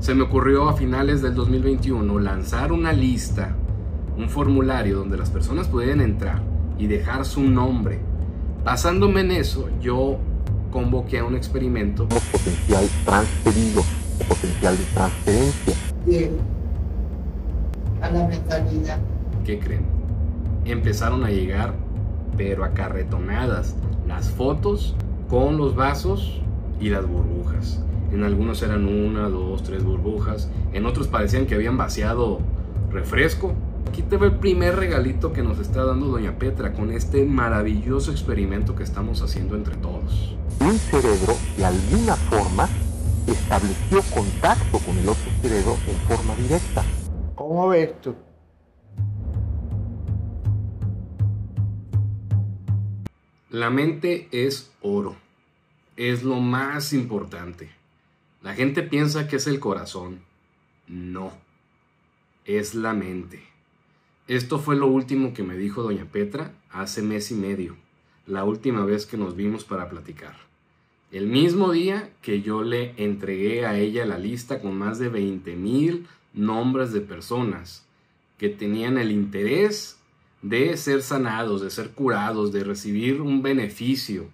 se me ocurrió a finales del 2021 lanzar una lista, un formulario donde las personas pudieran entrar y dejar su nombre. Basándome en eso, yo convoqué a un experimento. Potencial transferido, potencial de transferencia. Bien. A la mentalidad. ¿Qué creen? Empezaron a llegar, pero acarretonadas, las fotos con los vasos y las burbujas. En algunos eran una, dos, tres burbujas. En otros parecían que habían vaciado refresco. Aquí te ve el primer regalito que nos está dando Doña Petra con este maravilloso experimento que estamos haciendo entre todos. Un cerebro de alguna forma estableció contacto con el otro cerebro en forma directa. ¿Cómo ves tú? La mente es oro. Es lo más importante. La gente piensa que es el corazón. No. Es la mente. Esto fue lo último que me dijo doña Petra hace mes y medio, la última vez que nos vimos para platicar. El mismo día que yo le entregué a ella la lista con más de 20 mil nombres de personas que tenían el interés de ser sanados, de ser curados, de recibir un beneficio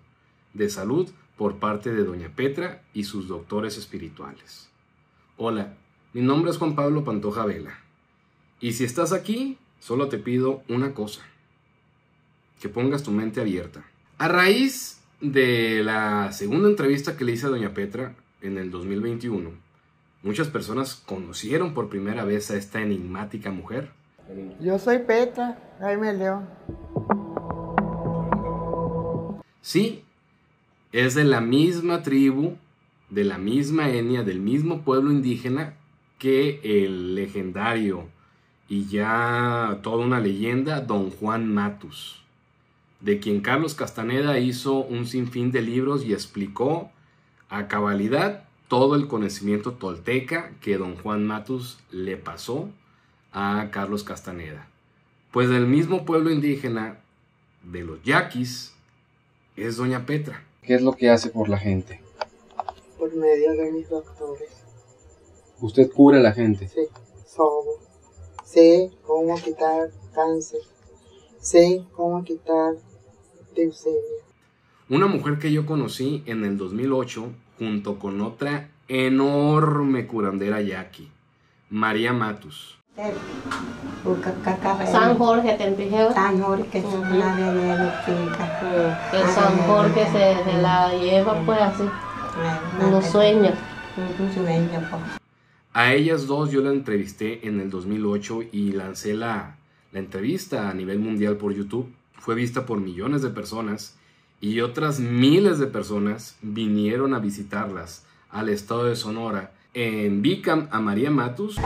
de salud por parte de Doña Petra y sus doctores espirituales. Hola, mi nombre es Juan Pablo Pantoja Vela. Y si estás aquí, solo te pido una cosa, que pongas tu mente abierta. A raíz de la segunda entrevista que le hice a Doña Petra en el 2021, muchas personas conocieron por primera vez a esta enigmática mujer yo soy Petra, Jaime León. Sí, es de la misma tribu, de la misma etnia, del mismo pueblo indígena que el legendario y ya toda una leyenda Don Juan Matus, de quien Carlos Castaneda hizo un sinfín de libros y explicó a cabalidad todo el conocimiento tolteca que Don Juan Matus le pasó a Carlos Castaneda. Pues del mismo pueblo indígena de los yaquis es Doña Petra. ¿Qué es lo que hace por la gente? Por medio de mis doctores. ¿Usted cura a la gente? Sí, todo. Sé cómo quitar cáncer. Sé cómo quitar leucemia. Una mujer que yo conocí en el 2008 junto con otra enorme curandera yaqui, María Matus. San Jorge Tempijeo. San Jorge, es una de chica. Que San Jorge se, se la lleva pues así, unos sueños. Sueño, pues. A ellas dos yo la entrevisté en el 2008 y lancé la, la entrevista a nivel mundial por YouTube. Fue vista por millones de personas y otras miles de personas vinieron a visitarlas al estado de Sonora en Bicam a María Matus.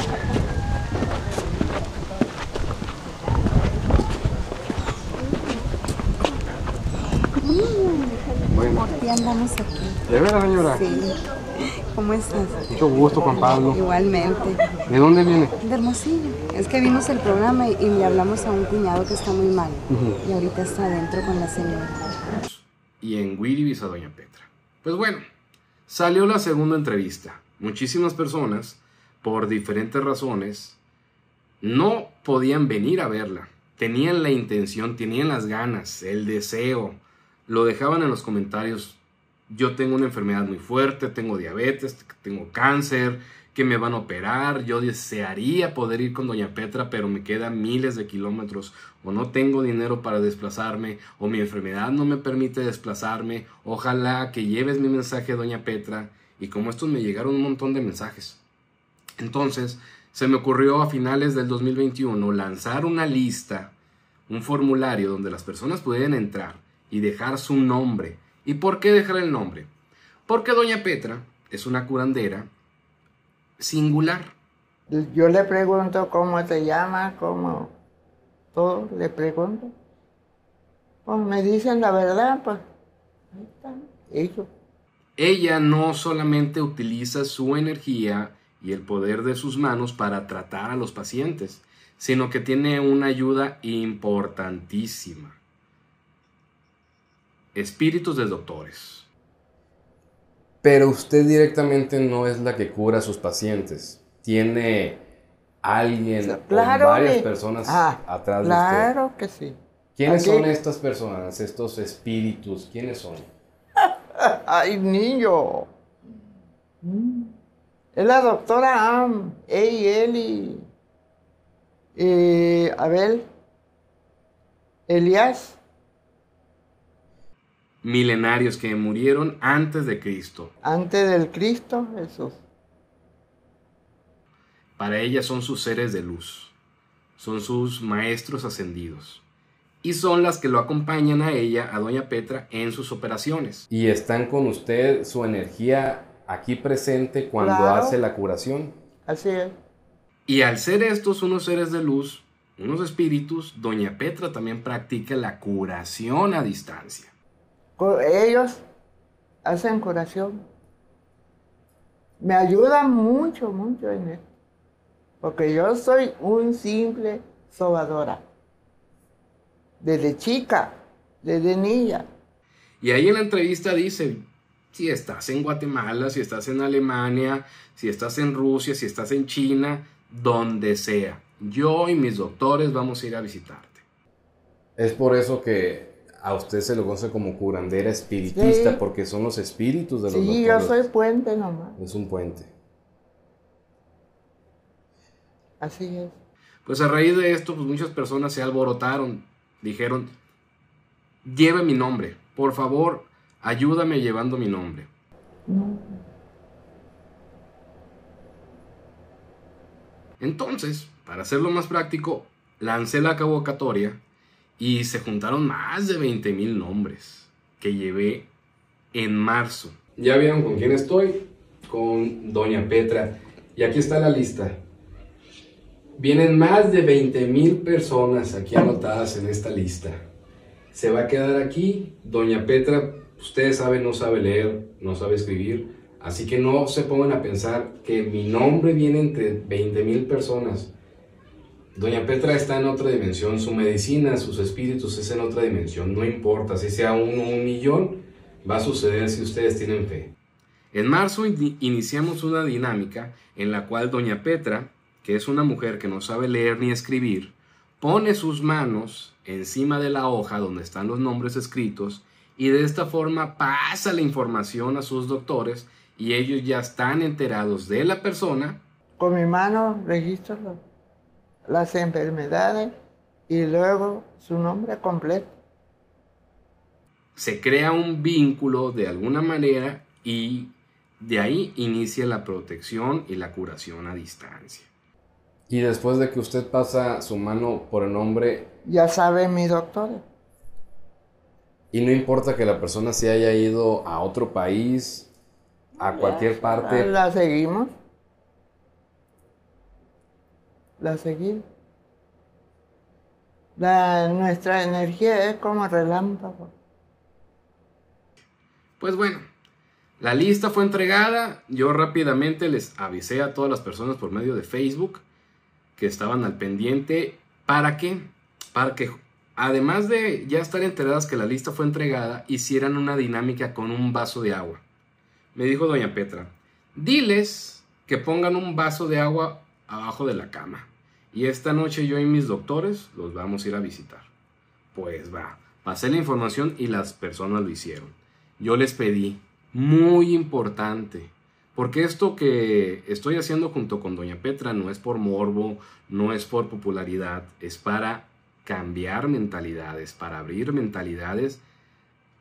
Bueno. andamos aquí. ¿De veras, señora? Sí. ¿Cómo estás? Mucho gusto, Juan Pablo. Igualmente. ¿De dónde viene? De Hermosillo. Es que vimos el programa y, y le hablamos a un cuñado que está muy mal. Y ahorita está adentro con la señora. Y en Wiribis a Doña Petra. Pues bueno, salió la segunda entrevista. Muchísimas personas, por diferentes razones, no podían venir a verla. Tenían la intención, tenían las ganas, el deseo. Lo dejaban en los comentarios. Yo tengo una enfermedad muy fuerte, tengo diabetes, tengo cáncer, que me van a operar. Yo desearía poder ir con Doña Petra, pero me quedan miles de kilómetros. O no tengo dinero para desplazarme, o mi enfermedad no me permite desplazarme. Ojalá que lleves mi mensaje, Doña Petra. Y como estos me llegaron un montón de mensajes. Entonces, se me ocurrió a finales del 2021 lanzar una lista, un formulario donde las personas pudieran entrar y dejar su nombre. ¿Y por qué dejar el nombre? Porque Doña Petra es una curandera singular. Yo le pregunto cómo te llama, cómo todo, le pregunto. Pues me dicen la verdad, pues ahí está, ellos. Ella no solamente utiliza su energía y el poder de sus manos para tratar a los pacientes, sino que tiene una ayuda importantísima. Espíritus de doctores. Pero usted directamente no es la que cura a sus pacientes. Tiene alguien Claro, o varias personas Ah, atrás de usted. Claro que sí. ¿Quiénes Aquí- son estas personas, estos espíritus? ¿Quiénes son? Ay, niño. Es la doctora Am, ella y él y, y Abel, Elías, Milenarios que murieron antes de Cristo. antes del Cristo Jesús. Para ella son sus seres de luz. Son sus maestros ascendidos. Y son las que lo acompañan a ella, a Doña Petra, en sus operaciones. Y están con usted, su energía aquí presente cuando Claro. hace la curación. Así es. Y al ser estos unos seres de luz, unos espíritus, Doña Petra también practica la curación a distancia. Ellos hacen curación. Me ayudan mucho, mucho en esto. Porque yo soy un simple sobadora. Desde chica, desde niña. Y ahí en la entrevista dice, si estás en Guatemala, si estás en Alemania, si estás en Rusia, si estás en China, donde sea, yo y mis doctores vamos a ir a visitarte. Es por eso que a usted se lo conoce como curandera espiritista, Sí. porque son los espíritus de los Sí, yo soy puente nomás. Es un puente. Así es. Pues a raíz de esto, pues muchas personas se alborotaron, dijeron, lleve mi nombre, por favor, ayúdame llevando mi nombre. No. Entonces, para hacerlo más práctico, lancé la convocatoria y se juntaron más de 20 mil nombres que llevé en marzo. Ya vieron con quién estoy, con Doña Petra. Y aquí está la lista. Vienen más de 20 mil personas aquí anotadas en esta lista. Se va a quedar aquí. Doña Petra, ustedes saben, no sabe leer, no sabe escribir. Así que no se pongan a pensar que mi nombre viene entre 20 mil personas. Doña Petra está en otra dimensión, su medicina, sus espíritus es en otra dimensión. No importa si sea uno o un millón, va a suceder si ustedes tienen fe. En marzo in- iniciamos una dinámica en la cual Doña Petra, que es una mujer que no sabe leer ni escribir, pone sus manos encima de la hoja donde están los nombres escritos y de esta forma pasa la información a sus doctores y ellos ya están enterados de la persona Con mi mano registro lo- las enfermedades y luego su nombre completo. se crea un vínculo de alguna manera y de ahí inicia la protección y la curación a distancia. Y después de que usted pasa su mano por el nombre, Ya saben mis doctores. y no importa que la persona se haya ido a otro país, a cualquier parte, La seguimos. La seguimos. La, nuestra energía es como relámpago. Pues bueno, la lista fue entregada. Yo rápidamente les avisé a todas las personas por medio de Facebook que estaban al pendiente. ¿Para qué? Para que, además de ya estar enteradas que la lista fue entregada, hicieran una dinámica con un vaso de agua. Me dijo doña Petra, diles que pongan un vaso de agua abajo de la cama. Y esta noche yo y mis doctores los vamos a ir a visitar. Pues va, pasé la información y las personas lo hicieron yo les pedí, muy importante, porque esto que estoy haciendo junto con Doña Petra no es por morbo, no es por popularidad, es para cambiar mentalidades, para abrir mentalidades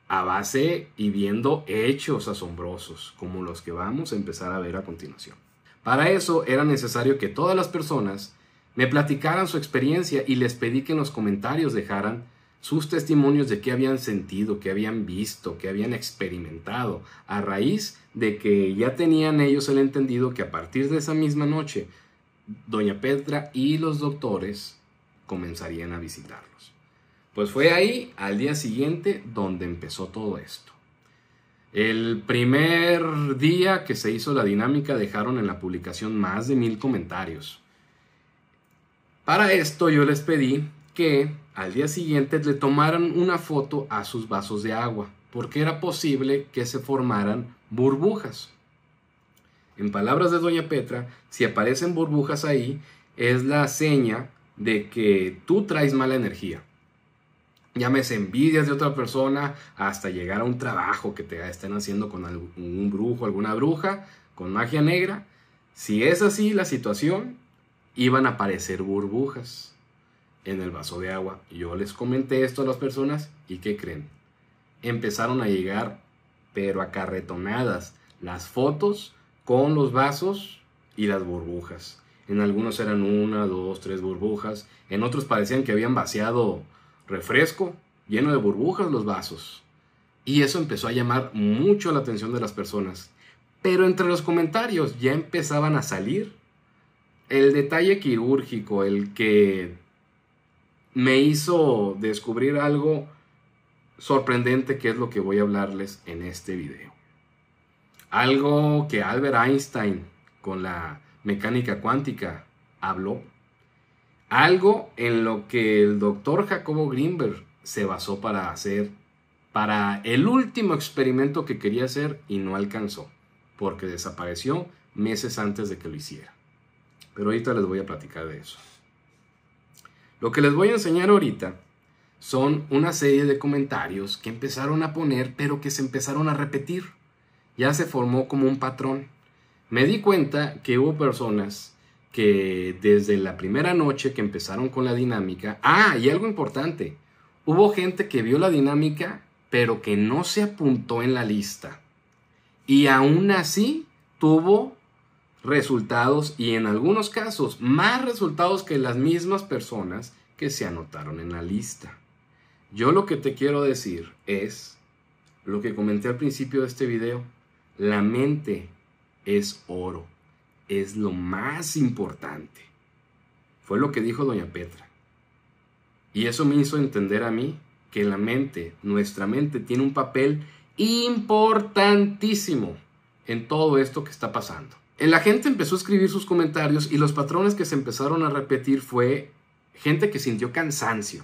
a base y viendo hechos asombrosos, como los que vamos a empezar a ver a continuación. Para eso era necesario que todas las personas me platicaran su experiencia y les pedí que en los comentarios dejaran sus testimonios de qué habían sentido, qué habían visto, qué habían experimentado, a raíz de que ya tenían ellos el entendido que a partir de esa misma noche, doña Petra y los doctores comenzarían a visitarlos. Pues fue ahí, al día siguiente, donde empezó todo esto. El primer día que se hizo la dinámica dejaron en la publicación más de mil comentarios. Para esto yo les pedí que al día siguiente le tomaran una foto a sus vasos de agua, porque era posible que se formaran burbujas. En palabras de Doña Petra, si aparecen burbujas ahí, es la seña de que tú traes mala energía. Llámese envidias de otra persona hasta llegar a un trabajo que te estén haciendo con un brujo, alguna bruja, con magia negra. Si es así la situación, iban a aparecer burbujas en el vaso de agua. Yo les comenté esto a las personas y ¿qué creen? Empezaron a llegar, pero acarretonadas, las fotos con los vasos y las burbujas. En algunos eran una, dos, tres burbujas. En otros parecían que habían vaciado refresco, lleno de burbujas los vasos. Y eso empezó a llamar mucho la atención de las personas. Pero entre los comentarios ya empezaban a salir el detalle quirúrgico, el que me hizo descubrir algo sorprendente que es lo que voy a hablarles en este video. Algo que Albert Einstein con la mecánica cuántica habló algo en lo que el doctor Jacobo Greenberg se basó para hacer, para el último experimento que quería hacer y no alcanzó, porque desapareció meses antes de que lo hiciera. Pero ahorita les voy a platicar de eso. Lo que les voy a enseñar ahorita son una serie de comentarios que empezaron a poner, pero que se empezaron a repetir. Ya se formó como un patrón. Me di cuenta que hubo personas que desde la primera noche que empezaron con la dinámica, ah, y algo importante, hubo gente que vio la dinámica, pero que no se apuntó en la lista. Y aún así tuvo resultados y en algunos casos más resultados que las mismas personas que se anotaron en la lista. Yo lo que te quiero decir es lo que comenté al principio de este video. La mente es oro es lo más importante. Fue lo que dijo doña Petra. Y eso me hizo entender a mí que la mente, nuestra mente, tiene un papel importantísimo en todo esto que está pasando. La gente empezó a escribir sus comentarios y los patrones que se empezaron a repetir fue gente que sintió cansancio,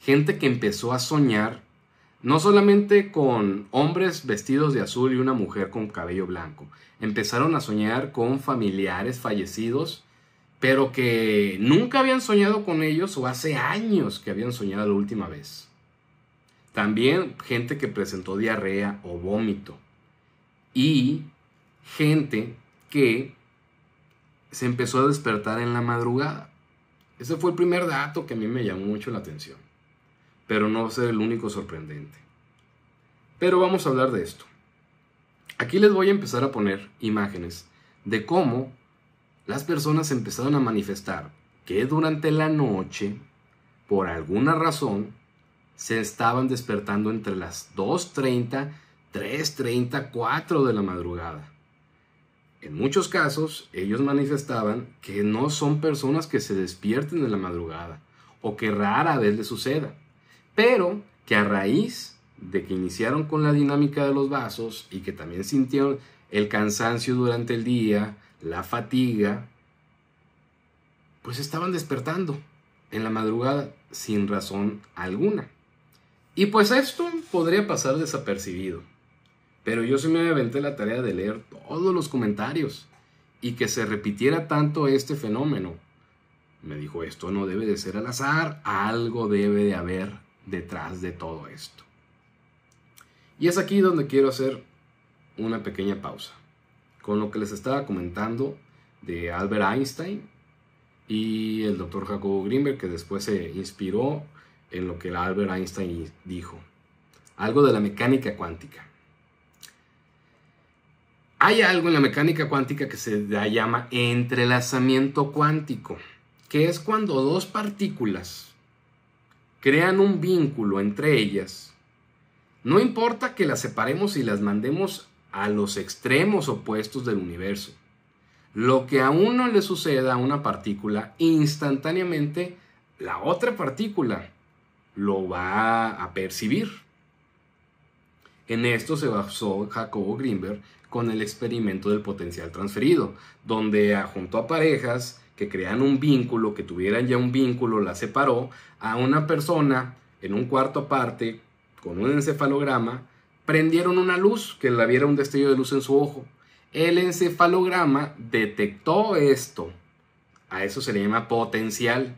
gente que empezó a soñar no solamente con hombres vestidos de azul y una mujer con cabello blanco. Empezaron a soñar con familiares fallecidos, pero que nunca habían soñado con ellos o hace años que habían soñado la última vez. También gente que presentó diarrea o vómito. Y gente que se empezó a despertar en la madrugada. Ese fue el primer dato que a mí me llamó mucho la atención pero no va a ser el único sorprendente. Pero vamos a hablar de esto. Aquí les voy a empezar a poner imágenes de cómo las personas empezaron a manifestar que durante la noche, por alguna razón, se estaban despertando entre las 2.30, 3.30, 4 de la madrugada. En muchos casos, ellos manifestaban que no son personas que se despierten en la madrugada o que rara vez les suceda pero que a raíz de que iniciaron con la dinámica de los vasos y que también sintieron el cansancio durante el día, la fatiga, pues estaban despertando en la madrugada sin razón alguna. Y pues esto podría pasar desapercibido. Pero yo sí me aventé la tarea de leer todos los comentarios y que se repitiera tanto este fenómeno. Me dijo, esto no debe de ser al azar, algo debe de haber detrás de todo esto. Y es aquí donde quiero hacer una pequeña pausa con lo que les estaba comentando de Albert Einstein y el doctor Jacobo Greenberg, que después se inspiró en lo que Albert Einstein dijo. Algo de la mecánica cuántica. Hay algo en la mecánica cuántica que se llama entrelazamiento cuántico, que es cuando dos partículas crean un vínculo entre ellas, no importa que las separemos y las mandemos a los extremos opuestos del universo. Lo que a uno le suceda a una partícula, instantáneamente la otra partícula lo va a percibir. En esto se basó Jacobo Greenberg con el experimento del potencial transferido, donde juntó a parejas que crean un vínculo, que tuvieran ya un vínculo, la separó a una persona en un cuarto aparte con un encefalograma prendieron una luz, que la viera un destello de luz en su ojo. El encefalograma detectó esto. A eso se le llama potencial.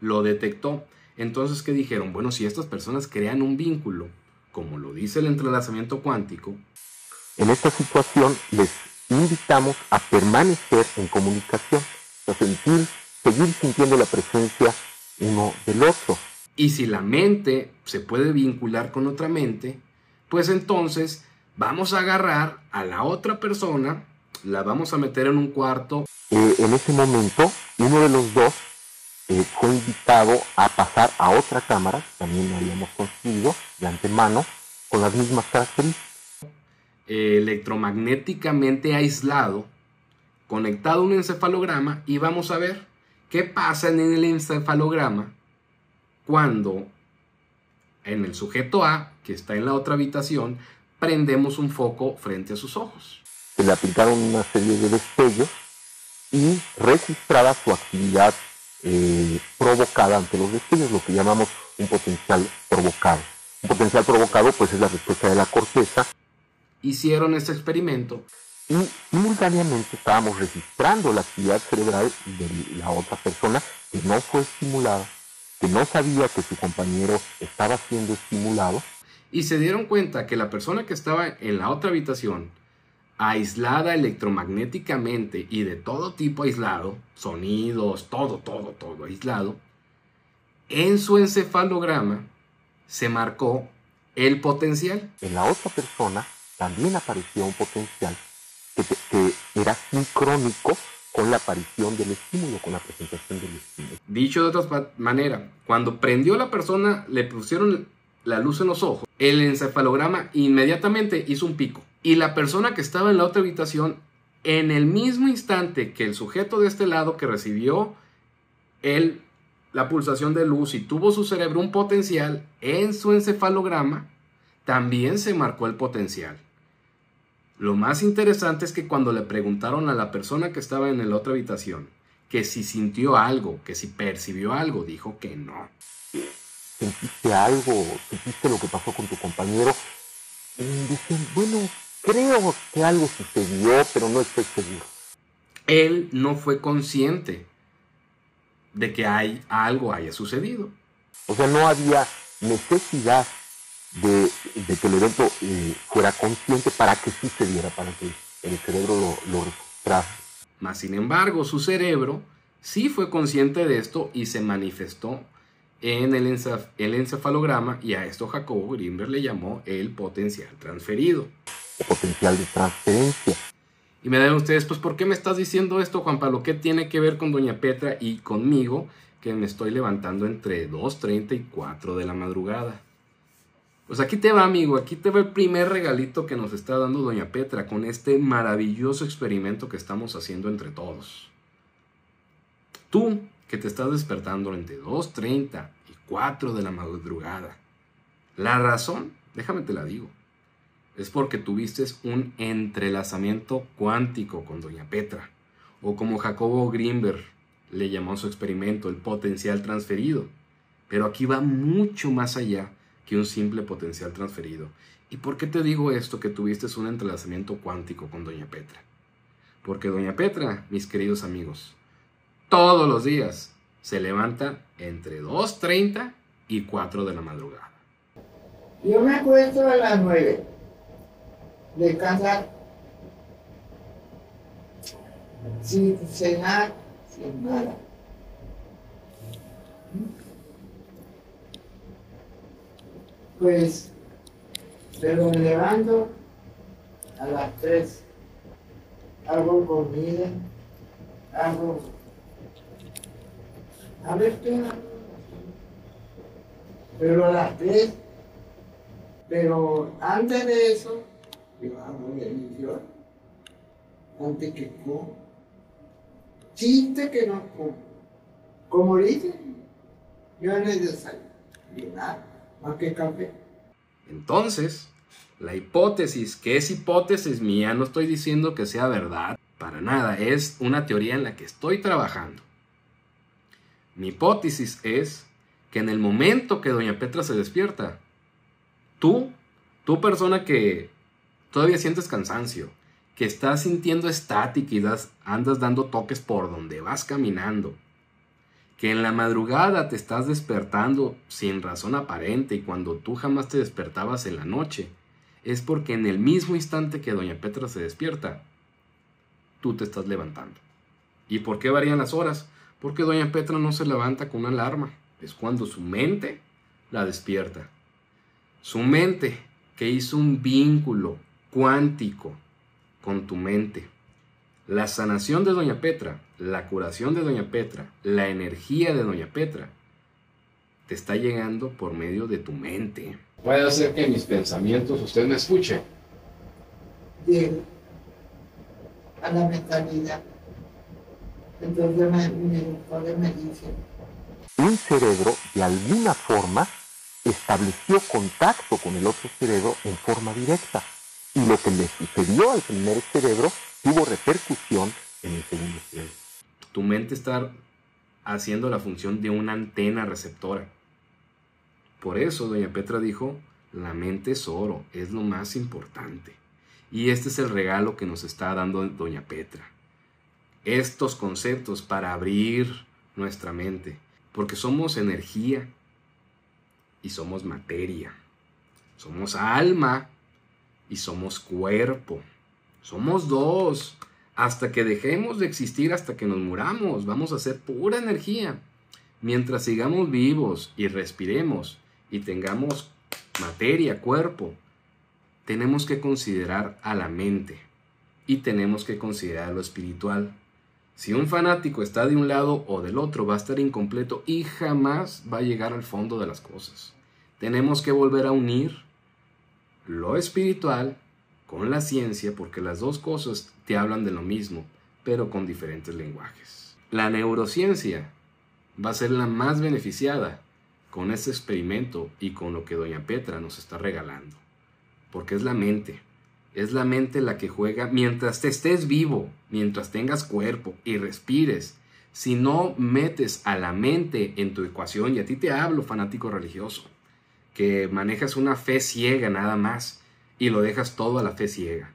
Lo detectó. Entonces, ¿qué dijeron? Bueno, si estas personas crean un vínculo, como lo dice el entrelazamiento cuántico, En esta situación les invitamos a permanecer en comunicación, a sentir, seguir sintiendo la presencia uno del otro. y si la mente se puede vincular con otra mente, pues entonces vamos a agarrar a la otra persona, la vamos a meter en un cuarto Eh, en ese momento, uno de los dos eh, fue invitado a pasar a otra cámara, que también habíamos construido de antemano, con las mismas características. eh, electromagnéticamente aislado, conectado a un encefalograma y vamos a ver qué pasa en el encefalograma cuando en el sujeto A, que está en la otra habitación, prendemos un foco frente a sus ojos. Se le aplicaron una serie de destellos y registraba su actividad eh, provocada ante los destellos, lo que llamamos un potencial provocado. Un potencial provocado pues es la respuesta de la corteza Hicieron este experimento y simultáneamente estábamos registrando la actividad cerebral de la otra persona que no fue estimulada, que no sabía que su compañero estaba siendo estimulado y se dieron cuenta que la persona que estaba en la otra habitación, aislada electromagnéticamente y de todo tipo aislado, sonidos, todo, todo, todo aislado, en su encefalograma se marcó el potencial. en la otra persona también apareció un potencial que, era sincrónico con la aparición del estímulo, con la presentación del estímulo. Dicho de otra manera, cuando prendió la persona, le pusieron la luz en los ojos, el encefalograma inmediatamente hizo un pico. Y la persona que estaba en la otra habitación, en el mismo instante que el sujeto de este lado que recibió el, la pulsación de luz y tuvo su cerebro un potencial en su encefalograma, también se marcó el potencial. Lo más interesante es que cuando le preguntaron a la persona que estaba en la otra habitación que si sintió algo, que si percibió algo, dijo que no. ¿Sentiste algo? ¿Sentiste lo que pasó con tu compañero? Y dicen, bueno, creo que algo sucedió, pero no estoy seguro. Él no fue consciente de que hay, algo haya sucedido. O sea, no había necesidad de, de que el evento eh, fuera consciente para que sí se diera, para que el cerebro lo, lo registrara. Mas, sin embargo, su cerebro sí fue consciente de esto y se manifestó en el, encef- el encefalograma y a esto Jacobo Grimberg le llamó el potencial transferido. o potencial de transferencia. Y me dan ustedes, pues, ¿por qué me estás diciendo esto, Juan Pablo? ¿Qué tiene que ver con Doña Petra y conmigo, que me estoy levantando entre 2.30 y 4 de la madrugada? Pues aquí te va, amigo, aquí te va el primer regalito que nos está dando Doña Petra con este maravilloso experimento que estamos haciendo entre todos. Tú, que te estás despertando entre 2.30 y 4 de la madrugada. La razón, déjame te la digo, es porque tuviste un entrelazamiento cuántico con Doña Petra, o como Jacobo Grimberg le llamó su experimento, el potencial transferido. Pero aquí va mucho más allá que un simple potencial transferido. ¿Y por qué te digo esto que tuviste un entrelazamiento cuántico con Doña Petra? Porque Doña Petra, mis queridos amigos, todos los días se levanta entre 2.30 y 4 de la madrugada. Yo me acuesto a las nueve. Descansar. Sin cenar, sin nada. Pues, pero me levanto a las tres. Hago comida, hago... A ver qué. Pero a las tres pero antes de eso, yo hago religión. Antes que como. Chiste que no como. Como dicen, yo no he desayunado más que café. Entonces, la hipótesis, que es hipótesis mía, no estoy diciendo que sea verdad, para nada, es una teoría en la que estoy trabajando. Mi hipótesis es que en el momento que Doña Petra se despierta, tú Tú persona que todavía sientes cansancio, que estás sintiendo estática y das, andas dando toques por donde vas caminando, que en la madrugada te estás despertando sin razón aparente y cuando tú jamás te despertabas en la noche, es porque en el mismo instante que doña Petra se despierta, tú te estás levantando. ¿Y por qué varían las horas? Porque doña Petra no se levanta con una alarma, es cuando su mente la despierta. Su mente que hizo un vínculo cuántico con tu mente. La sanación de Doña Petra, la curación de Doña Petra, la energía de Doña Petra, te está llegando por medio de tu mente. Puede hacer que mis pensamientos usted me escuche. Bien. A la mentalidad. Entonces me, me, me dice. Un cerebro de alguna forma estableció contacto con el otro cerebro en forma directa. Y lo que le sucedió al primer cerebro tuvo repercusión en el segundo cerebro. Tu mente está haciendo la función de una antena receptora. Por eso doña Petra dijo, la mente es oro, es lo más importante. Y este es el regalo que nos está dando doña Petra. Estos conceptos para abrir nuestra mente, porque somos energía y somos materia. Somos alma y somos cuerpo. Somos dos. Hasta que dejemos de existir, hasta que nos muramos, vamos a ser pura energía. Mientras sigamos vivos y respiremos y tengamos materia, cuerpo, tenemos que considerar a la mente y tenemos que considerar lo espiritual. Si un fanático está de un lado o del otro, va a estar incompleto y jamás va a llegar al fondo de las cosas. Tenemos que volver a unir lo espiritual con la ciencia porque las dos cosas te hablan de lo mismo, pero con diferentes lenguajes. La neurociencia va a ser la más beneficiada con este experimento y con lo que doña Petra nos está regalando, porque es la mente, es la mente la que juega mientras te estés vivo, mientras tengas cuerpo y respires. Si no metes a la mente en tu ecuación, y a ti te hablo, fanático religioso, que manejas una fe ciega nada más y lo dejas todo a la fe ciega.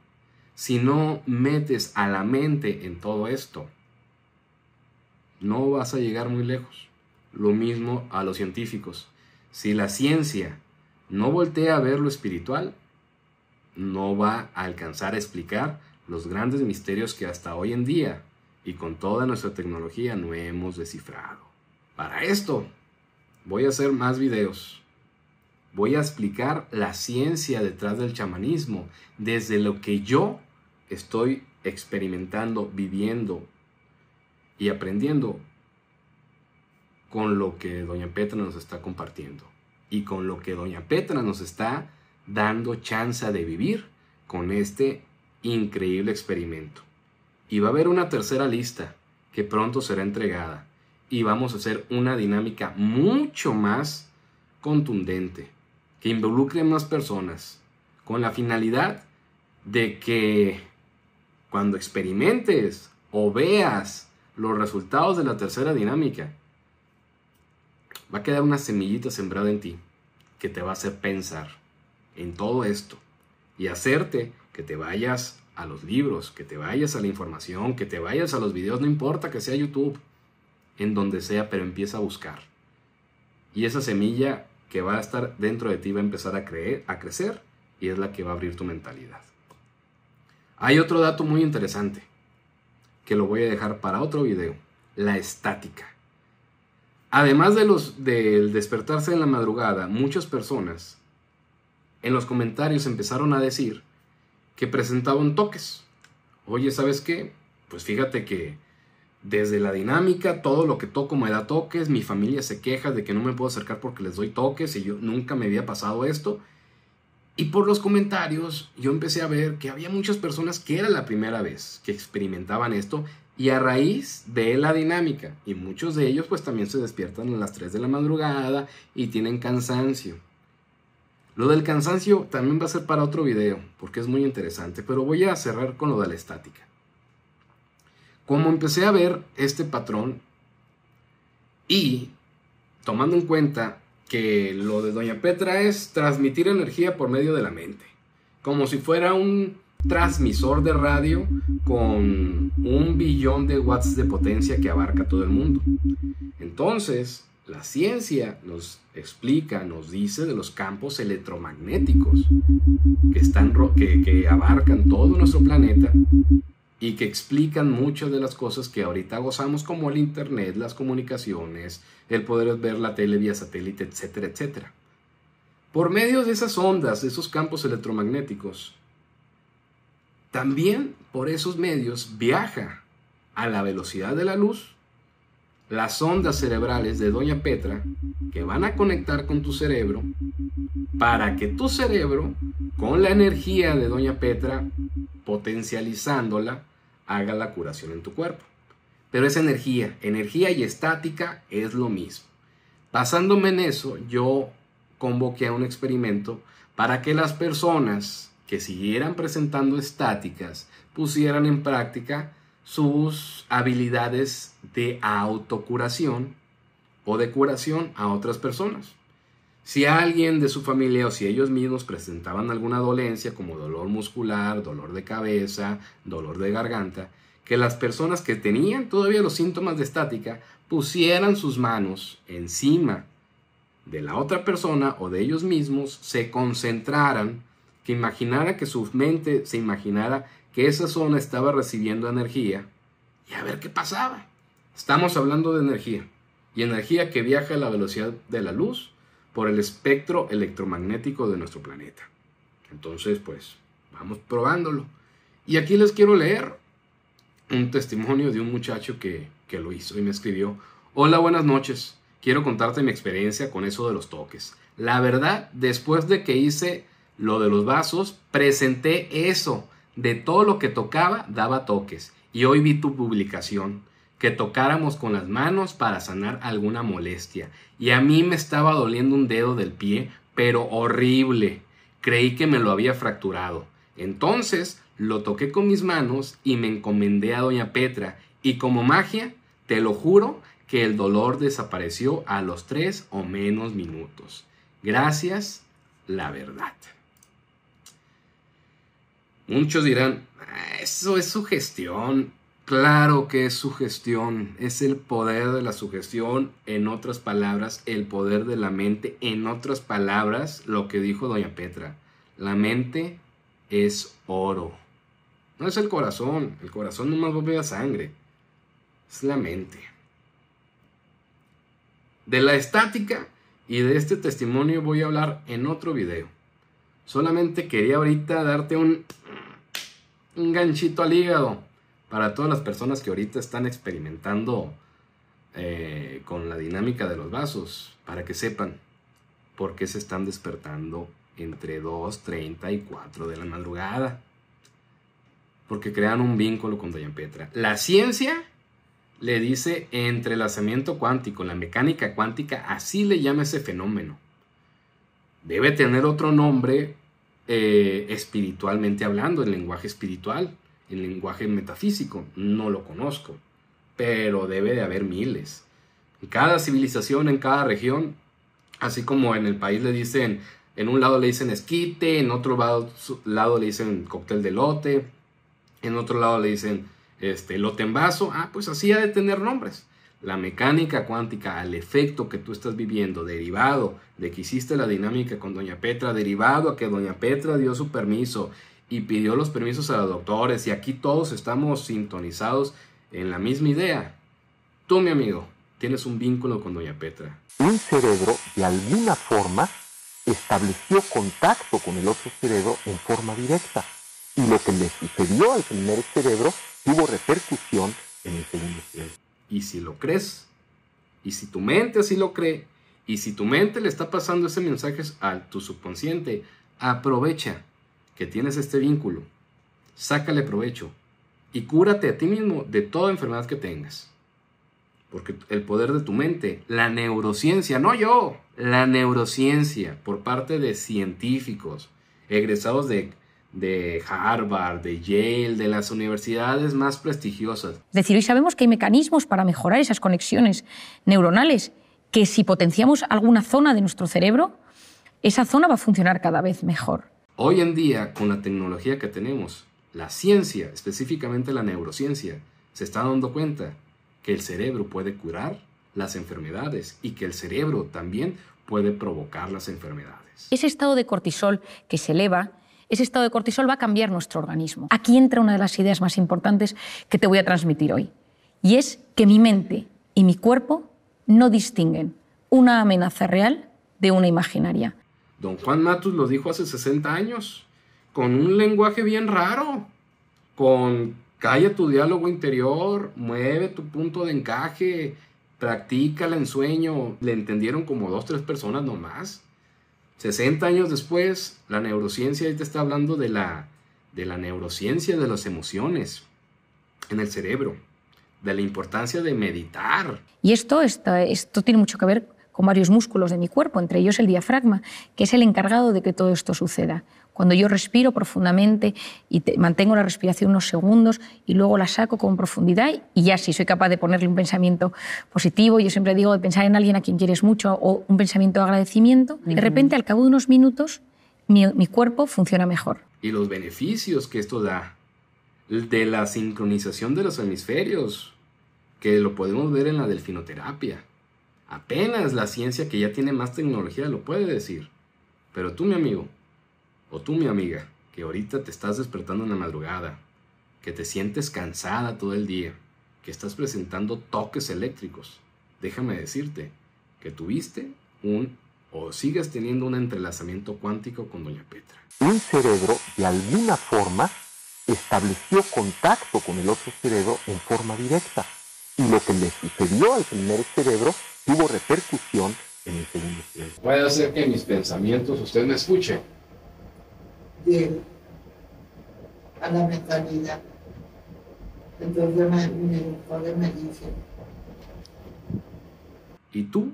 Si no metes a la mente en todo esto, no vas a llegar muy lejos. Lo mismo a los científicos. Si la ciencia no voltea a ver lo espiritual, no va a alcanzar a explicar los grandes misterios que hasta hoy en día y con toda nuestra tecnología no hemos descifrado. Para esto voy a hacer más videos voy a explicar la ciencia detrás del chamanismo, desde lo que yo estoy experimentando, viviendo y aprendiendo con lo que doña Petra nos está compartiendo y con lo que doña Petra nos está dando chance de vivir con este increíble experimento. Y va a haber una tercera lista que pronto será entregada y vamos a hacer una dinámica mucho más contundente que involucren más personas, con la finalidad de que cuando experimentes o veas los resultados de la tercera dinámica, va a quedar una semillita sembrada en ti que te va a hacer pensar en todo esto y hacerte que te vayas a los libros, que te vayas a la información, que te vayas a los videos, no importa que sea YouTube, en donde sea, pero empieza a buscar. Y esa semilla que va a estar dentro de ti va a empezar a, creer, a crecer y es la que va a abrir tu mentalidad. Hay otro dato muy interesante que lo voy a dejar para otro video, la estática. Además de los del despertarse en la madrugada, muchas personas en los comentarios empezaron a decir que presentaban toques. Oye, ¿sabes qué? Pues fíjate que desde la dinámica, todo lo que toco me da toques, mi familia se queja de que no me puedo acercar porque les doy toques y yo nunca me había pasado esto. Y por los comentarios yo empecé a ver que había muchas personas que era la primera vez que experimentaban esto y a raíz de la dinámica y muchos de ellos pues también se despiertan a las 3 de la madrugada y tienen cansancio. Lo del cansancio también va a ser para otro video porque es muy interesante, pero voy a cerrar con lo de la estática. Como empecé a ver este patrón y tomando en cuenta que lo de Doña Petra es transmitir energía por medio de la mente, como si fuera un transmisor de radio con un billón de watts de potencia que abarca todo el mundo. Entonces, la ciencia nos explica, nos dice de los campos electromagnéticos que, están, que, que abarcan todo nuestro planeta y que explican muchas de las cosas que ahorita gozamos como el Internet, las comunicaciones, el poder ver la tele vía satélite, etcétera, etcétera. Por medio de esas ondas, de esos campos electromagnéticos, también por esos medios viaja a la velocidad de la luz las ondas cerebrales de Doña Petra que van a conectar con tu cerebro para que tu cerebro, con la energía de Doña Petra, potencializándola, haga la curación en tu cuerpo. Pero esa energía, energía y estática es lo mismo. Basándome en eso, yo convoqué a un experimento para que las personas que siguieran presentando estáticas pusieran en práctica sus habilidades de autocuración o de curación a otras personas. Si alguien de su familia o si ellos mismos presentaban alguna dolencia como dolor muscular, dolor de cabeza, dolor de garganta, que las personas que tenían todavía los síntomas de estática pusieran sus manos encima de la otra persona o de ellos mismos, se concentraran, que imaginara que su mente se imaginara que esa zona estaba recibiendo energía y a ver qué pasaba. Estamos hablando de energía y energía que viaja a la velocidad de la luz por el espectro electromagnético de nuestro planeta. Entonces, pues, vamos probándolo. Y aquí les quiero leer un testimonio de un muchacho que, que lo hizo y me escribió, hola, buenas noches, quiero contarte mi experiencia con eso de los toques. La verdad, después de que hice lo de los vasos, presenté eso de todo lo que tocaba daba toques. Y hoy vi tu publicación, que tocáramos con las manos para sanar alguna molestia. Y a mí me estaba doliendo un dedo del pie, pero horrible. Creí que me lo había fracturado. Entonces lo toqué con mis manos y me encomendé a doña Petra. Y como magia, te lo juro que el dolor desapareció a los tres o menos minutos. Gracias, la verdad. Muchos dirán, ah, eso es sugestión. Claro que es sugestión, es el poder de la sugestión, en otras palabras, el poder de la mente, en otras palabras, lo que dijo doña Petra, la mente es oro. No es el corazón, el corazón no más bombea sangre, es la mente. De la estática y de este testimonio voy a hablar en otro video. Solamente quería ahorita darte un un ganchito al hígado para todas las personas que ahorita están experimentando eh, con la dinámica de los vasos, para que sepan por qué se están despertando entre 2, 30 y 4 de la madrugada. Porque crean un vínculo con Doña Petra. La ciencia le dice entrelazamiento cuántico, la mecánica cuántica, así le llama ese fenómeno. Debe tener otro nombre eh, espiritualmente hablando, en lenguaje espiritual, en lenguaje metafísico. No lo conozco, pero debe de haber miles. En cada civilización, en cada región, así como en el país le dicen, en un lado le dicen esquite, en otro lado, le dicen cóctel de lote, en otro lado le dicen este, lote en vaso, ah, pues así ha de tener nombres la mecánica cuántica al efecto que tú estás viviendo, derivado de que hiciste la dinámica con Doña Petra, derivado a que Doña Petra dio su permiso y pidió los permisos a los doctores y aquí todos estamos sintonizados en la misma idea. Tú, mi amigo, tienes un vínculo con Doña Petra. Un cerebro, de alguna forma, estableció contacto con el otro cerebro en forma directa. Y lo que le sucedió al primer cerebro tuvo repercusión en el segundo cerebro. Y si lo crees, y si tu mente así lo cree, y si tu mente le está pasando ese mensaje a tu subconsciente, aprovecha que tienes este vínculo, sácale provecho y cúrate a ti mismo de toda enfermedad que tengas. Porque el poder de tu mente, la neurociencia, no yo, la neurociencia por parte de científicos egresados de de Harvard, de Yale, de las universidades más prestigiosas. Es decir, hoy sabemos que hay mecanismos para mejorar esas conexiones neuronales que si potenciamos alguna zona de nuestro cerebro, esa zona va a funcionar cada vez mejor. Hoy en día, con la tecnología que tenemos, la ciencia, específicamente la neurociencia, se está dando cuenta que el cerebro puede curar las enfermedades y que el cerebro también puede provocar las enfermedades. Ese estado de cortisol que se eleva, ese estado de cortisol va a cambiar nuestro organismo. Aquí entra una de las ideas más importantes que te voy a transmitir hoy, y es que mi mente y mi cuerpo no distinguen una amenaza real de una imaginaria. Don Juan Matus lo dijo hace 60 años, con un lenguaje bien raro, con calla tu diálogo interior, mueve tu punto de encaje, practica el ensueño. Le entendieron como dos, tres personas nomás. 60 años después, la neurociencia te está hablando de la, de la neurociencia de las emociones en el cerebro, de la importancia de meditar. Y esto, esto tiene mucho que ver con varios músculos de mi cuerpo, entre ellos el diafragma, que es el encargado de que todo esto suceda. Cuando yo respiro profundamente y mantengo la respiración unos segundos y luego la saco con profundidad y ya si soy capaz de ponerle un pensamiento positivo, yo siempre digo de pensar en alguien a quien quieres mucho o un pensamiento de agradecimiento, de repente al cabo de unos minutos mi, mi cuerpo funciona mejor. Y los beneficios que esto da, de la sincronización de los hemisferios, que lo podemos ver en la delfinoterapia. Apenas la ciencia que ya tiene más tecnología lo puede decir. Pero tú, mi amigo, o tú, mi amiga, que ahorita te estás despertando en la madrugada, que te sientes cansada todo el día, que estás presentando toques eléctricos, déjame decirte que tuviste un o sigues teniendo un entrelazamiento cuántico con Doña Petra. Un cerebro, de alguna forma, estableció contacto con el otro cerebro en forma directa. Y lo que le sucedió al primer cerebro tuvo repercusión en el segundo cerebro. Puede ser que mis pensamientos usted me escuche. A la mentalidad. Entonces me, me, me dice. ¿Y tú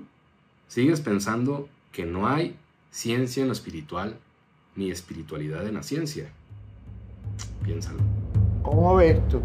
sigues pensando que no hay ciencia en lo espiritual ni espiritualidad en la ciencia? Piénsalo. ¿Cómo ves tú?